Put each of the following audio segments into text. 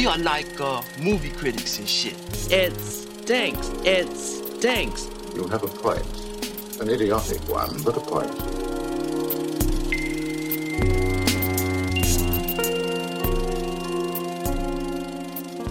We are like uh, movie critics and shit. It stinks. It stinks. You have a point. An idiotic one, but a point.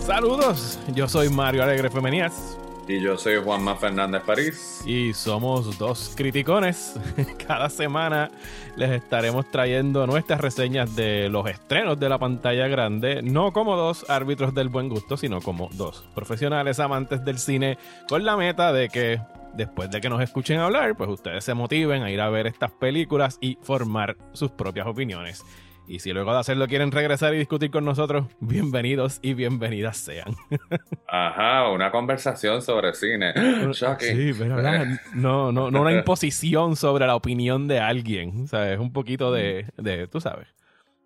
Saludos, yo soy Mario Alegre Femenías Y yo soy Juanma Fernández París. y somos dos criticones. Cada semana les estaremos trayendo nuestras reseñas de los estrenos de la pantalla grande, no como dos árbitros del buen gusto, sino como dos profesionales amantes del cine, con la meta de que después de que nos escuchen hablar, pues ustedes se motiven a ir a ver estas películas y formar sus propias opiniones. Y si luego de hacerlo quieren regresar y discutir con nosotros, bienvenidos y bienvenidas sean. Ajá, una conversación sobre cine. Sí, pero ¿verdad? no, no, no una imposición sobre la opinión de alguien. O sea, es un poquito de, de, tú sabes,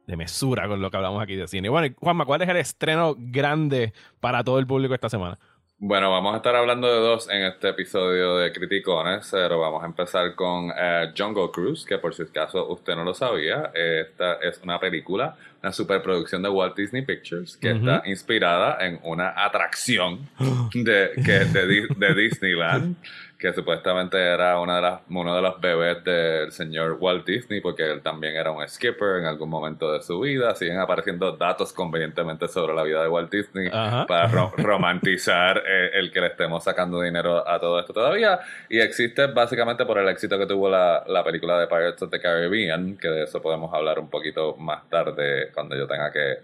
de mesura con lo que hablamos aquí de cine. Bueno, Juanma, ¿cuál es el estreno grande para todo el público esta semana? Bueno, vamos a estar hablando de dos en este episodio de Criticones, pero vamos a empezar con eh, Jungle Cruise, que por si acaso usted no lo sabía, esta es una película, una superproducción de Walt Disney Pictures, que está inspirada en una atracción de, que, de Disneyland, que supuestamente era una de las, uno de los bebés del señor Walt Disney, porque él también era un skipper en algún momento de su vida. Siguen apareciendo datos convenientemente sobre la vida de Walt Disney Ajá. para ro- romantizar eh, el que le estemos sacando dinero a todo esto todavía. Y existe básicamente por el éxito que tuvo la, la película de Pirates of the Caribbean, que de eso podemos hablar un poquito más tarde cuando yo tenga que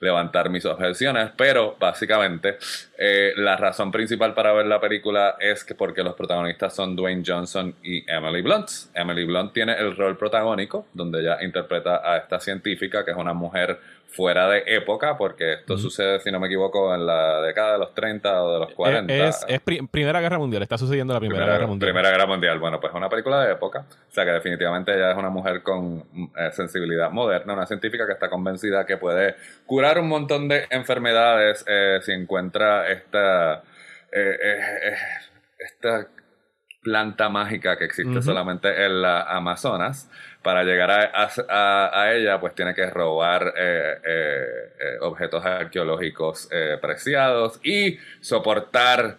levantar mis objeciones. Pero básicamente eh, la razón principal para ver la película es que porque los protagonistas son Dwayne Johnson y Emily Blunt. Emily Blunt tiene el rol protagónico, donde ella interpreta a esta científica, que es una mujer fuera de época, porque esto sucede, si no me equivoco, en la década de los 30 o de los 40. Es, es pri- Primera Guerra Mundial, está sucediendo la Primera, Guerra Mundial. Primera Guerra Mundial. Bueno, pues es una película de época. O sea que definitivamente ella es una mujer con eh, sensibilidad moderna, una científica que está convencida que puede curar un montón de enfermedades eh, si encuentra esta, eh, esta planta mágica que existe solamente en la Amazonas. Para llegar a, a- ella, pues tiene que robar eh, eh, eh, objetos arqueológicos preciados y soportar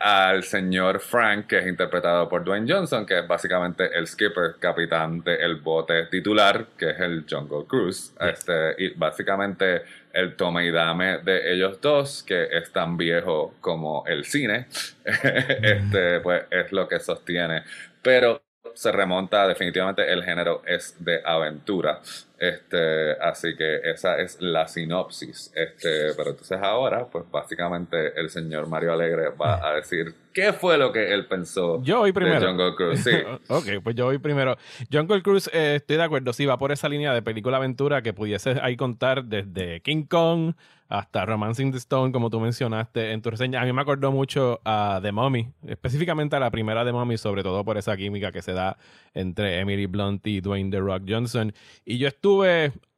al señor Frank, que es interpretado por Dwayne Johnson, que es básicamente el skipper, capitán del bote titular, que es el Jungle Cruise. Este, y básicamente el toma y dame de ellos dos, que es tan viejo como el cine, este, pues es lo que sostiene. Pero se remonta definitivamente el género es de aventura este así que esa es la sinopsis este pero entonces ahora pues básicamente el señor Mario Alegre va a decir qué fue lo que él pensó Yo voy primero. de Jungle Cruise sí ok, pues yo voy primero. Jungle Cruise, eh, estoy de acuerdo, sí, va por esa línea de película aventura que pudiese ahí contar desde King Kong hasta Romancing the Stone, como tú mencionaste en tu reseña. A mí me acordó mucho a The Mummy, específicamente a la primera The Mummy, sobre todo por esa química que se da entre Emily Blunt y Dwayne The Rock Johnson. Y yo estuve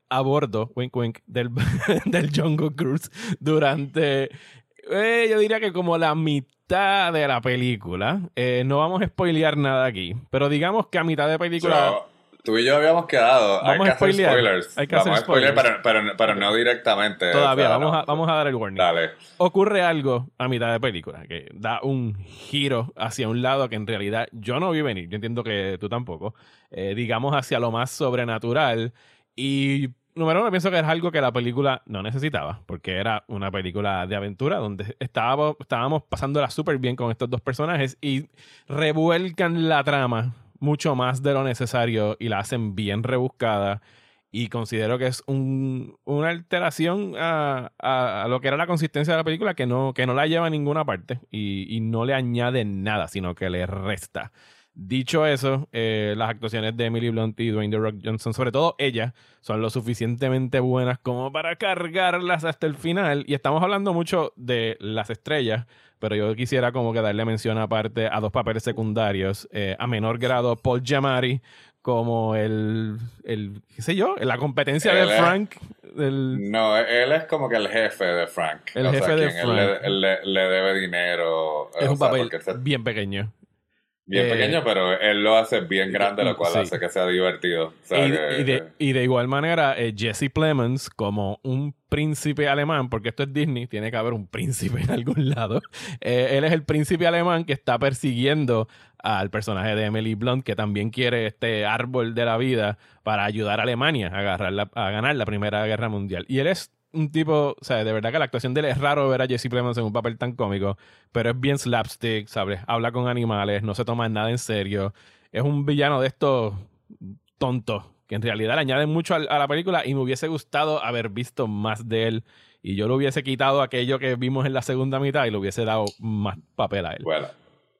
a bordo, wink wink, del, del Jungle Cruise durante, eh, yo diría que como la mitad de la película. Eh, no vamos a spoilear nada aquí, pero digamos que a mitad de película... Tú y yo habíamos quedado hay Vamos que a hacer spoilers Hay que vamos hacer a spoiler spoilers. pero, pero, pero no directamente Todavía, o sea, vamos, no. a, vamos a dar el warning. dale Ocurre algo a mitad de película que da un giro hacia un lado que en realidad yo no vi venir. Yo entiendo que tú tampoco. Eh, digamos hacia lo más sobrenatural. Y número uno, pienso que es algo que la película no necesitaba, porque era una película de aventura donde estábamos, estábamos pasándola súper bien con estos dos personajes y revuelcan la trama mucho más de lo necesario y la hacen bien rebuscada. Y considero que es un- una alteración a, a- a lo que era la consistencia de la película que no, que no la lleva a ninguna parte y, y no le añade nada, sino que le resta. Dicho eso, eh, las actuaciones de Emily Blunt y Dwayne The Rock Johnson, sobre todo ella, son lo suficientemente buenas como para cargarlas hasta el final. Y estamos hablando mucho de las estrellas, pero yo quisiera como que darle mención aparte a dos papeles secundarios, eh, a menor grado Paul Giamatti como el, el qué sé yo, la competencia Él de es- Frank. No, él es como que el jefe de Frank. El O sea, jefe de él Frank. le, le- le debe dinero. es un sea, papel se- bien pequeño. Bien Eh, pequeño, pero él lo hace bien grande, lo cual sí. hace que sea divertido. O sea, y, que- y de, que- y de igual manera, eh, Jesse Plemons, como un príncipe alemán, porque esto es Disney, tiene que haber un príncipe en algún lado. Eh, él es el príncipe alemán que está persiguiendo al personaje de Emily Blunt, que también quiere este árbol de la vida para ayudar a Alemania a, agarrar la- a ganar la Primera Guerra Mundial. Y él es un tipo, o sea, de verdad que la actuación de él es raro ver a Jesse Plemons en un papel tan cómico, pero es bien slapstick, ¿sabes? Habla con animales, no se toma nada en serio. Es un villano de estos tontos que en realidad le añaden mucho a, la película y me hubiese gustado haber visto más de él y yo le hubiese quitado aquello que vimos en la segunda mitad y le hubiese dado más papel a él. Bueno,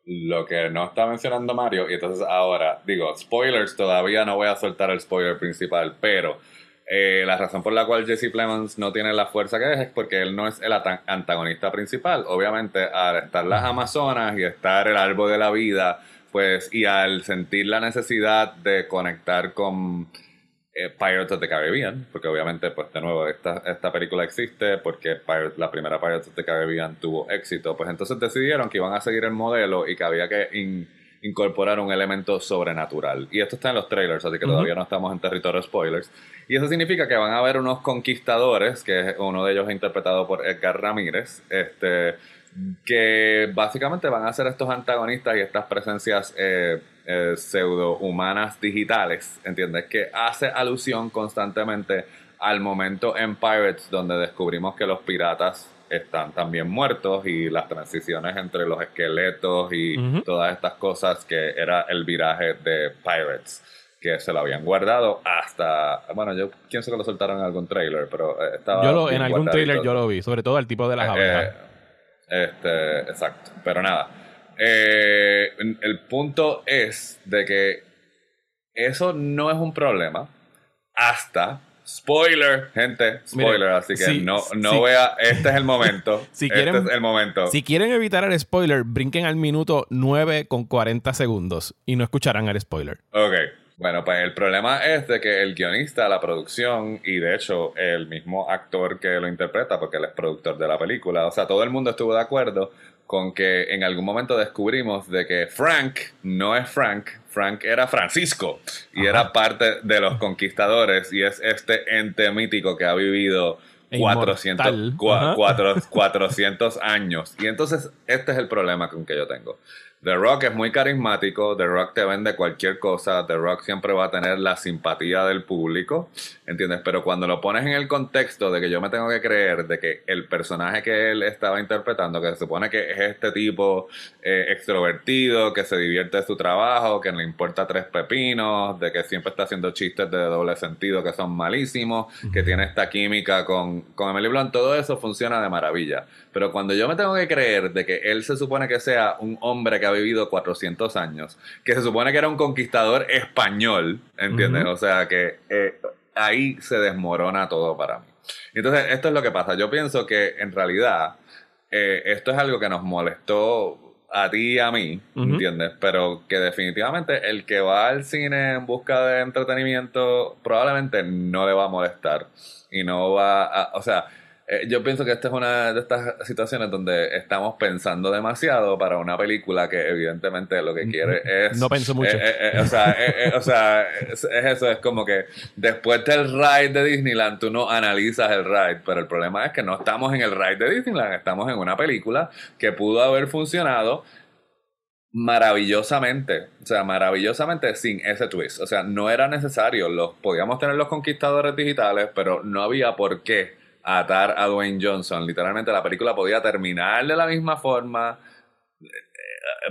lo que no está mencionando Mario, y entonces ahora, digo, spoilers, todavía no voy a soltar el spoiler principal, pero eh, la razón por la cual Jesse Plemons no tiene la fuerza que es es porque él no es el antagonista principal. Obviamente, al estar las Amazonas y estar el árbol de la vida, pues, y al sentir la necesidad de conectar con eh, Pirates of the Caribbean, porque obviamente, pues de nuevo, esta, esta película existe porque Pirate- la primera Pirates of the Caribbean tuvo éxito, pues entonces decidieron que iban a seguir el modelo y que había que incorporar un elemento sobrenatural. Y esto está en los trailers, así que todavía no estamos en territorio spoilers. Y eso significa que van a haber unos conquistadores, que es uno de ellos interpretado por Edgar Ramírez, este, que básicamente van a ser estos antagonistas y estas presencias eh, eh, pseudo-humanas digitales, ¿entiendes? Que hace alusión constantemente al momento en Pirates donde descubrimos que los piratas están también muertos y las transiciones entre los esqueletos y todas estas cosas que era el viraje de Pirates que se lo habían guardado hasta bueno yo pienso que lo soltaron en algún trailer pero eh, estaba yo lo, en algún trailer yo lo vi, sobre todo el tipo de las Eh, abejas. este, exacto. Pero nada. Eh, el punto es de que eso no es un problema hasta. Spoiler, gente, spoiler, Mire, así que sí, no, no sí. voy a. Este es el momento. Si este quieren- es el momento. Si quieren evitar el spoiler, brinquen al minuto 9 con 40 segundos y no escucharán el spoiler. Ok. Bueno, pues el problema es de que el guionista, la producción y de hecho el mismo actor que lo interpreta, porque él es productor de la película, o sea, todo el mundo estuvo de acuerdo con que en algún momento descubrimos de que Frank no es Frank, Frank era Francisco y era parte de los conquistadores y es este ente mítico que ha vivido E 400, inmortal. cua- Ajá. cuatro- 400 años. Y entonces este es el problema con que yo tengo. The Rock es muy carismático, The Rock te vende cualquier cosa, The Rock siempre va a tener la simpatía del público, ¿entiendes? Pero cuando lo pones en el contexto de que yo me tengo que creer de que el personaje que él estaba interpretando, que se supone que es este tipo eh, extrovertido, que se divierte de su trabajo, que no le importa tres pepinos, de que siempre está haciendo chistes de doble sentido que son malísimos, que tiene esta química con, con Emily Blunt, todo eso funciona de maravilla. Pero cuando yo me tengo que creer de que él se supone que sea un hombre que ha vivido 400 años, que se supone que era un conquistador español, ¿entiendes? Ujú. O sea que eh, ahí se desmorona todo para mí. Entonces, esto es lo que pasa. Yo pienso que en realidad eh, esto es algo que nos molestó a ti y a mí, Ujú. ¿entiendes? Pero que definitivamente el que va al cine en busca de entretenimiento probablemente no le va a molestar y no va a, o sea, eh, yo pienso que esta es una de estas situaciones donde estamos pensando demasiado para una película que evidentemente lo que quiere es... No pensó mucho. eh, eh, eh, o sea, eh, eh, o sea es, es eso, es como que después del ride de Disneyland tú no analizas el ride, pero el problema es que no estamos en el ride de Disneyland, estamos en una película que pudo haber funcionado maravillosamente, o sea, maravillosamente sin ese twist. O sea, no era necesario, los podíamos tener los conquistadores digitales, pero no había por qué atar a Dwayne Johnson. Literalmente la película podía terminar de la misma forma,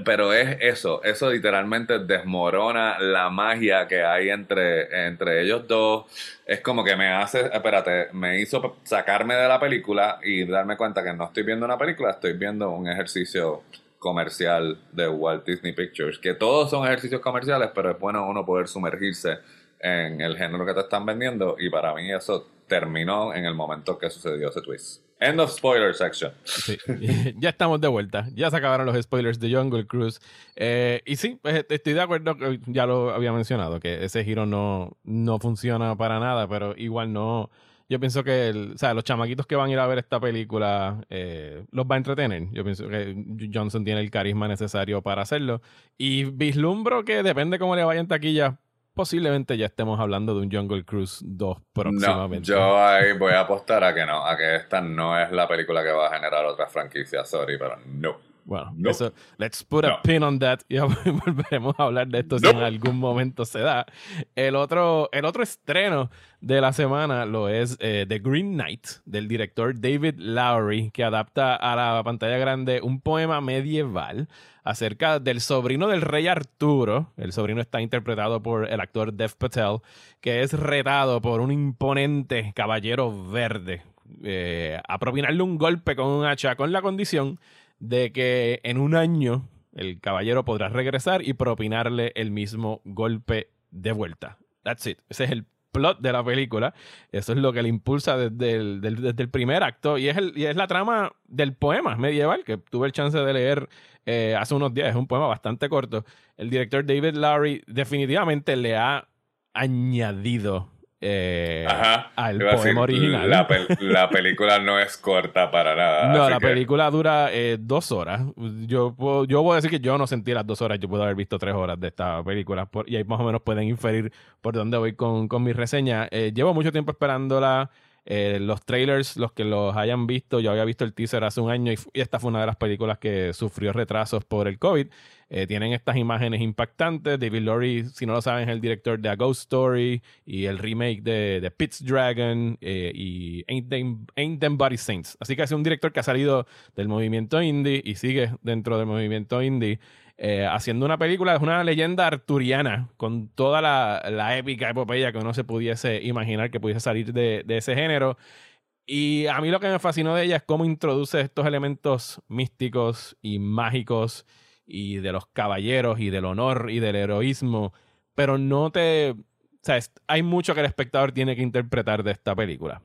pero es eso, eso literalmente desmorona la magia que hay entre, entre ellos dos. Es como que me hace, espérate, me hizo sacarme de la película y darme cuenta que no estoy viendo una película, estoy viendo un ejercicio comercial de Walt Disney Pictures, que todos son ejercicios comerciales, pero es bueno uno poder sumergirse en el género que te están vendiendo y para mí eso terminó en el momento que sucedió ese twist. End of spoiler section. Sí. ya estamos de vuelta. Ya se acabaron los spoilers de Jungle Cruise. Eh, y sí, pues, estoy de acuerdo, que ya lo había mencionado, que ese giro no, no funciona para nada, pero igual no, yo pienso que el, o sea, los chamaquitos que van a ir a ver esta película eh, los va a entretener. Yo pienso que Johnson tiene el carisma necesario para hacerlo. Y vislumbro que depende cómo le vaya en taquilla, posiblemente ya estemos hablando de un Jungle Cruise 2 próximamente. No, yo ahí voy a apostar a que no, a que esta no es la película que va a generar otra franquicia, sorry, pero no. Bueno, eso, let's put a pin on that. Y volveremos a hablar de esto si en algún momento se da. El otro, el otro estreno de la semana lo es eh, The Green Knight, del director David Lowry, que adapta a la pantalla grande un poema medieval acerca del sobrino del rey Arturo. El sobrino está interpretado por el actor Dev Patel, que es retado por un imponente caballero verde eh, a propinarle un golpe con un hacha con la condición de que en un año el caballero podrá regresar y propinarle el mismo golpe de vuelta. That's it. Ese es el plot de la película. Eso es lo que le impulsa desde el, primer acto. Y es, el, y es la trama del poema medieval que tuve el chance de leer eh, hace unos días. Es un poema bastante corto. El director David Lowry definitivamente le ha añadido eh, al poema original. La, película no es corta para nada. No, la película dura eh, dos horas. Yo, puedo, yo voy a decir que yo no sentí las dos horas. Yo puedo haber visto tres horas de esta película. y ahí más o menos pueden inferir por dónde voy con, con mi reseña. Eh, llevo mucho tiempo esperándola. Los trailers, los que los hayan visto, yo había visto el teaser hace un año y, esta fue una de las películas que sufrió retrasos por el COVID. Eh, tienen estas imágenes impactantes. David Lowry, si no lo saben, es el director de A Ghost Story y el remake de, de Pitts Dragon eh, y Ain't Them, Ain't Body Saints. Así que es un director que ha salido del movimiento indie y sigue dentro del movimiento indie. Eh, haciendo una película, es una leyenda arturiana, con toda la, épica epopeya que uno se pudiese imaginar que pudiese salir de, ese género. Y a mí lo que me fascinó de ella es cómo introduce estos elementos místicos y mágicos y de los caballeros y del honor y del heroísmo, pero no te... O sea, hay mucho que el espectador tiene que interpretar de esta película.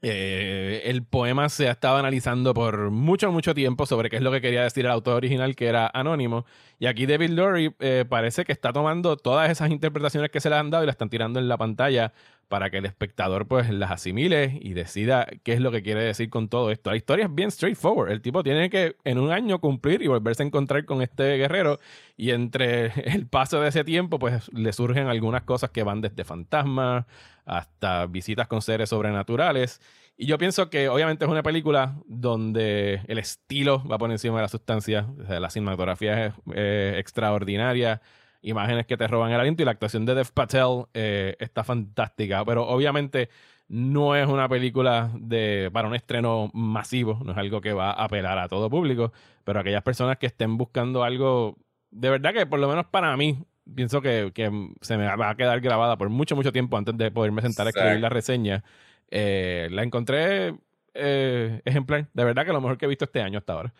Eh, el poema se ha estado analizando por mucho, mucho tiempo sobre qué es lo que quería decir el autor original, que era anónimo. Y aquí David Lurie eh, parece que está tomando todas esas interpretaciones que se le han dado y las están tirando en la pantalla para que el espectador pues las asimile y decida qué es lo que quiere decir con todo esto. La historia es bien straightforward. El tipo tiene que en un año cumplir y volverse a encontrar con este guerrero y entre el paso de ese tiempo pues le surgen algunas cosas que van desde fantasmas hasta visitas con seres sobrenaturales. Y yo pienso que obviamente es una película donde el estilo va por encima de la sustancia. la cinematografía es extraordinaria imágenes que te roban el aliento y la actuación de Dev Patel eh, está fantástica, pero obviamente no es una película de para un estreno masivo, no es algo que va a apelar a todo público, pero aquellas personas que estén buscando algo, de verdad que por lo menos para mí, pienso que, se me va a quedar grabada por mucho, mucho tiempo antes de poderme sentar a escribir la reseña. Eh, la encontré eh, ejemplar, de verdad que lo mejor que he visto este año hasta ahora.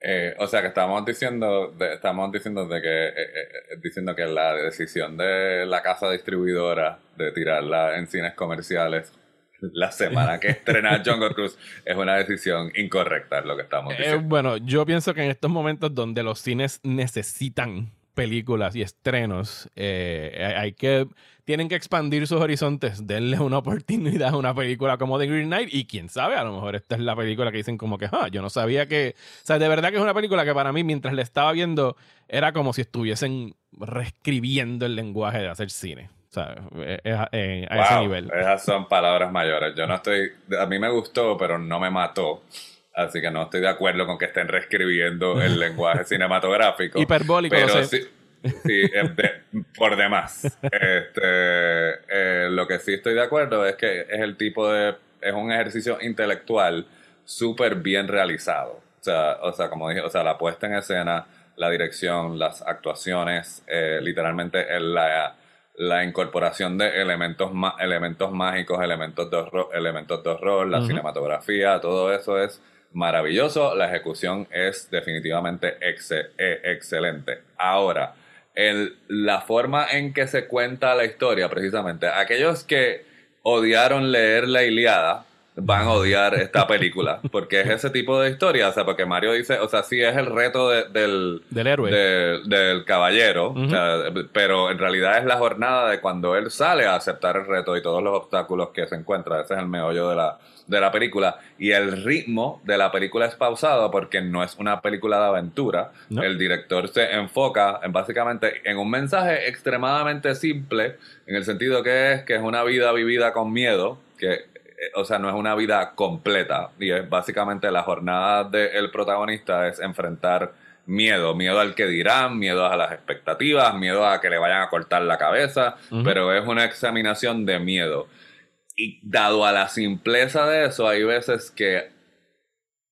Eh, o sea que estamos diciendo, de, estamos diciendo de que, eh, eh, diciendo que la decisión de la casa distribuidora de tirarla en cines comerciales la semana que estrena Jungle Cruise es una decisión incorrecta, es lo que estamos diciendo. bueno, yo pienso que en estos momentos donde los cines necesitan películas y estrenos, eh, hay que tienen que expandir sus horizontes, denle una oportunidad a una película como The Green Knight y quién sabe, a lo mejor esta es la película que dicen como que, ah, yo no sabía que, o sea, de verdad que es una película que para mí mientras la estaba viendo era como si estuviesen reescribiendo el lenguaje de hacer cine. O sea, a ese nivel. Esas son palabras mayores. Yo no estoy, a mí me gustó, pero no me mató. Así que no estoy de acuerdo con que estén reescribiendo el lenguaje cinematográfico. Hiperbólico, pero Sí, sí por demás. Este, eh, lo que sí estoy de acuerdo es que es el tipo de. Es un ejercicio intelectual súper bien realizado. O sea, o sea, como dije, o sea, la puesta en escena, la dirección, las actuaciones, eh, literalmente la, la incorporación de elementos, elementos mágicos, elementos de horror, elementos de horror la cinematografía, todo eso es maravilloso. La ejecución es definitivamente e, excelente. Ahora, el, la forma en que se cuenta la historia, precisamente, aquellos que odiaron leer la Iliada, van a odiar esta película, porque es ese tipo de historia, o sea, porque Mario dice, o sea, sí es el reto de- del, Del héroe. de- del caballero, o sea, pero en realidad es la jornada de cuando él sale a aceptar el reto y todos los obstáculos que se encuentra, ese es el meollo de la, de la película, y el ritmo de la película es pausado porque no es una película de aventura, No. el director se enfoca en básicamente en un mensaje extremadamente simple, en el sentido que es que es una vida vivida con miedo, que eh, o sea, no es una vida completa. Y es básicamente la jornada del protagonista es enfrentar miedo, miedo al que dirán, miedo a las expectativas, miedo a que le vayan a cortar la cabeza, pero es una examinación de miedo. Y dado a la simpleza de eso, hay veces que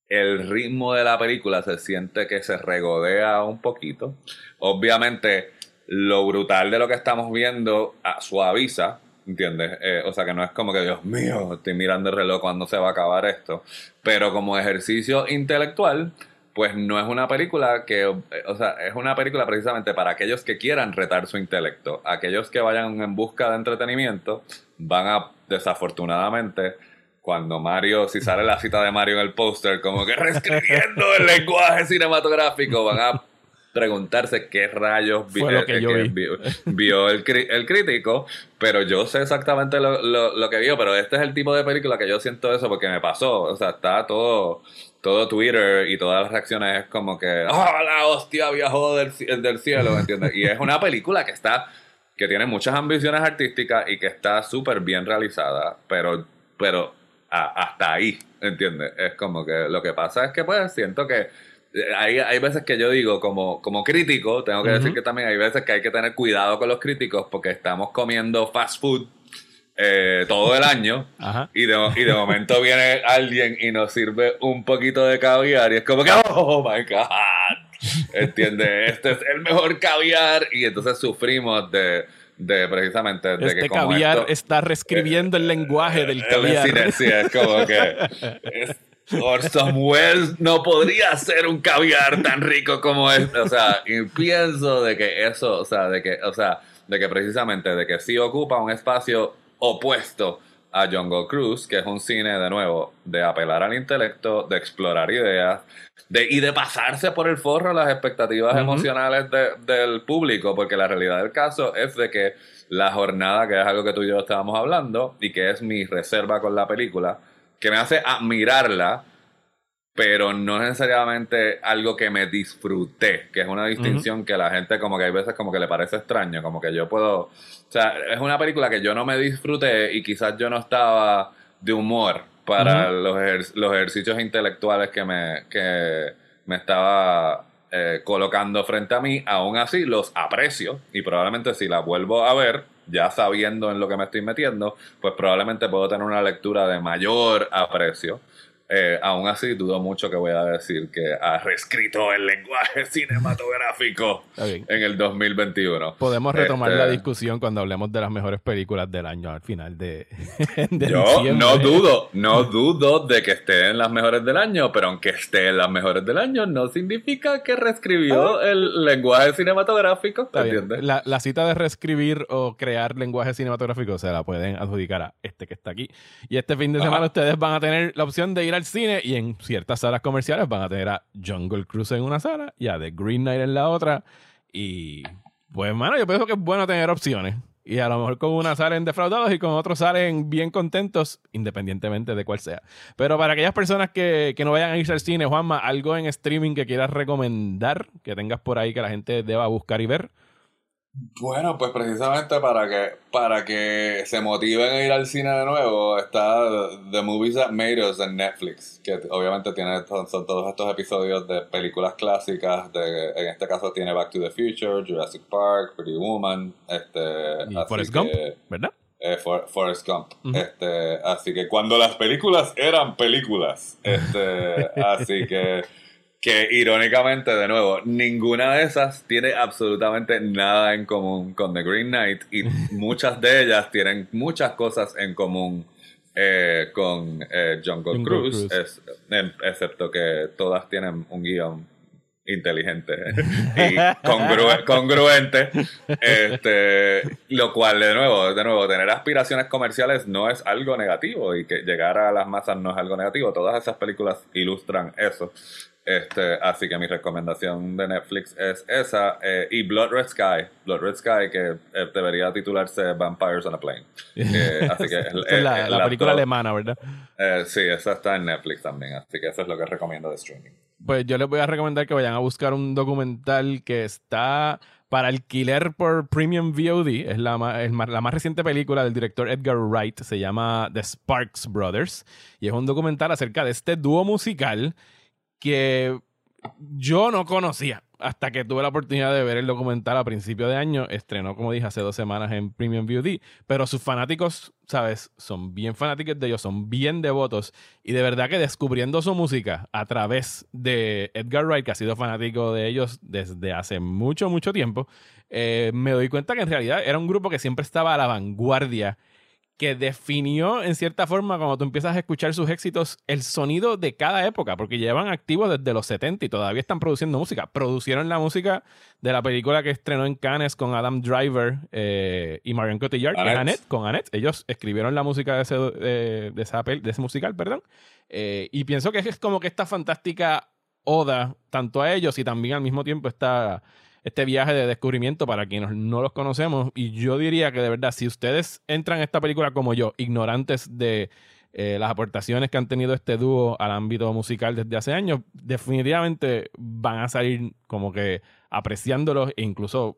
el ritmo de la película se siente que se regodea un poquito. Obviamente, lo brutal de lo que estamos viendo ah, suaviza, ¿entiendes? Eh, o sea, que no es como que, Dios mío, estoy mirando el reloj cuando se va a acabar esto. Pero como ejercicio intelectual, pues no es una película que, eh, o sea, es una película precisamente para aquellos que quieran retar su intelecto. Aquellos que vayan en busca de entretenimiento van a, desafortunadamente, cuando Mario, si sale la cita de Mario en el póster, como que reescribiendo el lenguaje cinematográfico, van a preguntarse qué rayos vi- lo que eh, yo que vi. vio, vio el, el crítico, pero yo sé exactamente lo, lo- lo que vio, pero este es el tipo de película que yo siento eso porque me pasó, o sea, está todo, todo Twitter y todas las reacciones es como que, ¡ah, la hostia viajó del, del cielo! ¿entiendes? Y es una película que está, que tiene muchas ambiciones artísticas y que está súper bien realizada, pero, pero a- hasta ahí, ¿entiendes? Es como que lo que pasa es que pues siento que hay, hay veces que yo digo, como, como crítico, tengo que decir Ujú. que también hay veces que hay que tener cuidado con los críticos porque estamos comiendo fast food eh, todo el año Ajá. y de, y de momento viene alguien y nos sirve un poquito de caviar y es como que, oh my god, ¿entiendes? Este es el mejor caviar y entonces sufrimos de, de precisamente de Este que como caviar esto- está reescribiendo el lenguaje del el caviar. sí, es como que es- Orson Welles no podría ser un caviar tan rico como es. O sea, y pienso de que eso, o sea, de que, o sea, de que precisamente de que sí ocupa un espacio opuesto a Jungle Cruise, que es un cine de nuevo de apelar al intelecto, de explorar ideas, de, y de pasarse por el forro las expectativas emocionales de- del público, porque la realidad del caso es de que la jornada, que es algo que tú y yo estábamos hablando, y que es mi reserva con la película, que me hace admirarla, pero no necesariamente algo que me disfruté, que es una distinción que la gente como que hay veces como que le parece extraño, como que yo puedo, o sea, es una película que yo no me disfruté y quizás yo no estaba de humor para los, ejer- los ejercicios intelectuales que me, que me estaba eh, colocando frente a mí, aún así los aprecio y probablemente si la vuelvo a ver, ya sabiendo en lo que me estoy metiendo, pues probablemente puedo tener una lectura de mayor aprecio. Eh, aún así, dudo mucho que voy a decir que ha reescrito el lenguaje cinematográfico en el 2021. Podemos retomar Este, la discusión cuando hablemos de las mejores películas del año al final de, de Yo diciembre. no dudo, no dudo de que esté en las mejores del año, pero aunque esté en las mejores del año, no significa que reescribió el lenguaje cinematográfico, Ah. ¿entiendes? La, la cita de reescribir o crear lenguaje cinematográfico se la pueden adjudicar a este que está aquí. Y este fin de Ajá. semana ustedes van a tener la opción de ir al cine y en ciertas salas comerciales van a tener a Jungle Cruise en una sala y a The Green Knight en la otra. Y pues, mano, yo pienso que es bueno tener opciones. Y a lo mejor con una salen defraudados y con otros salen bien contentos, independientemente de cuál sea. Pero para aquellas personas que, que no vayan a irse al cine, Juanma, algo en streaming que quieras recomendar, que tengas por ahí que la gente deba buscar y ver. Bueno, pues precisamente para que, para que se motiven a ir al cine de nuevo, está The Movies That Made Us en Netflix, que obviamente tiene, son, son todos estos episodios de películas clásicas, de, en este caso tiene Back to the Future, Jurassic Park, Pretty Woman, este, Y Forrest que- Gump, ¿verdad? eh, For- Forrest Gump. Este, así que cuando las películas eran películas, este, así que que irónicamente, de nuevo, ninguna de esas tiene absolutamente nada en común con The Green Knight y muchas de ellas tienen muchas cosas en común eh, con eh, Jungle, Jungle Cruise, Cruise. es- excepto que todas tienen un guion inteligente y congruente. Este, lo cual, de nuevo, de nuevo, tener aspiraciones comerciales no es algo negativo y que llegar a las masas no es algo negativo. Todas esas películas ilustran eso. Este, así que mi recomendación de Netflix es esa. Eh, y Blood Red Sky. Blood Red Sky, que eh, debería titularse Vampires on a Plane. Eh, así que es la, la película alemana, ¿verdad? sí, esa está en Netflix también. Así que eso es lo que recomiendo de streaming. Pues yo les voy a recomendar que vayan a buscar un documental que está para alquiler por Premium VOD. Es la más, la más reciente película del director Edgar Wright. Se llama The Sparks Brothers. Y es un documental acerca de este dúo musical que yo no conocía hasta que tuve la oportunidad de ver el documental a principio de año. Estrenó, como dije, hace dos semanas en Premium VOD. Pero sus fanáticos, ¿sabes? Son bien fanáticos de ellos, son bien devotos. Y de verdad que descubriendo su música a través de Edgar Wright, que ha sido fanático de ellos desde hace mucho, mucho tiempo, eh, me doy cuenta que en realidad era un grupo que siempre estaba a la vanguardia que definió en cierta forma, cuando tú empiezas a escuchar sus éxitos, el sonido de cada época, porque llevan activos desde los 70 y todavía están produciendo música. Producieron la música de la película que estrenó en Cannes con Adam Driver eh, y Marion Cotillard, Annette, con Annette. Ellos escribieron la música de ese, de, esa de ese musical, perdón. Eh, y pienso que es como que esta fantástica oda tanto a ellos y también al mismo tiempo está este viaje de descubrimiento para quienes no los conocemos. Y yo diría que de verdad, si ustedes entran a esta película como yo, ignorantes de eh, las aportaciones que han tenido este dúo al ámbito musical desde hace años, definitivamente van a salir como que apreciándolos e incluso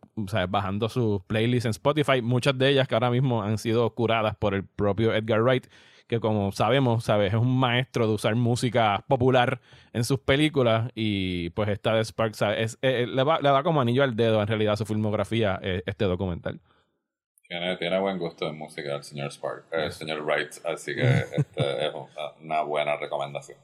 bajando sus playlists en Spotify, muchas de ellas que ahora mismo han sido curadas por el propio Edgar Wright que como sabemos, ¿sabes? Es un maestro de usar música popular en sus películas y pues esta de Spark, Es, eh, le, va, le, da como anillo al dedo en realidad a su filmografía eh, este documental. Tiene, tiene, buen gusto de música el señor Spark, el señor Wright, así que este es una buena recomendación.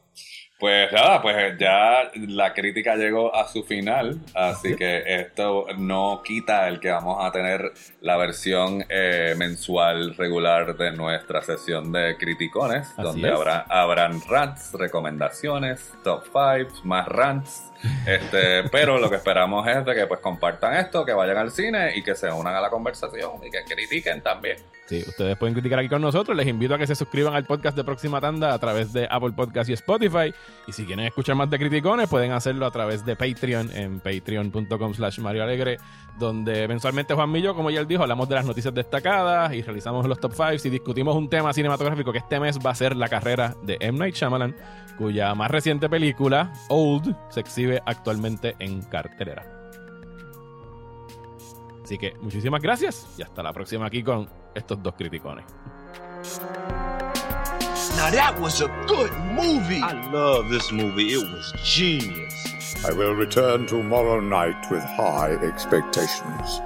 Pues nada, pues ya la crítica llegó a su final, así que esto no quita el que vamos a tener la versión eh, mensual regular de nuestra sesión de criticones, donde habrá, habrán rants, recomendaciones, top 5, más rants. Este, pero lo que esperamos es de que pues compartan esto, que vayan al cine y que se unan a la conversación y que critiquen también. Sí, ustedes pueden criticar aquí con nosotros. Les invito a que se suscriban al podcast de Próxima Tanda a través de Apple Podcast y Spotify. Y si quieren escuchar más de criticones, pueden hacerlo a través de Patreon en patreon.com slash Mario Alegre, donde mensualmente Juan Millo, como ya él dijo, hablamos de las noticias destacadas y realizamos los top 5 y discutimos un tema cinematográfico que este mes va a ser la carrera de M. Night Shyamalan, cuya más reciente película, Old, se exhibe actualmente en cartelera. Así que muchísimas gracias y hasta la próxima aquí con estos dos criticones. Now that was a good movie. I love this movie. It was genius. I will return tomorrow night with high expectations.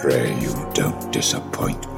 Pray you don't disappoint me.